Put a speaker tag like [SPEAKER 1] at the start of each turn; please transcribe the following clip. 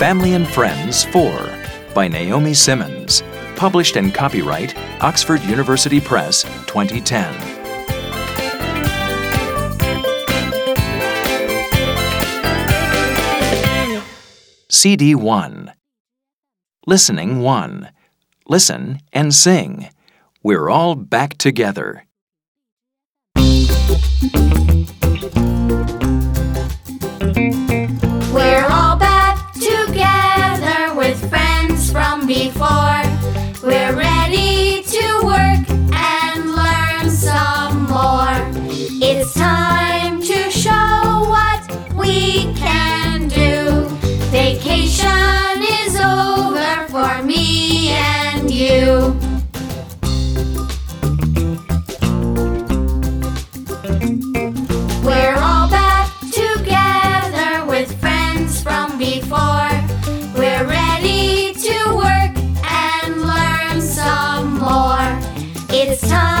[SPEAKER 1] Family and Friends 4 by Naomi Simmons. Published and copyright Oxford University Press 2010. CD 1 Listening 1 Listen and sing. We're all back together.
[SPEAKER 2] It's time to show what we can do. Vacation is over for me and you. We're all back together with friends from before. We're ready to work and learn some more. It's time.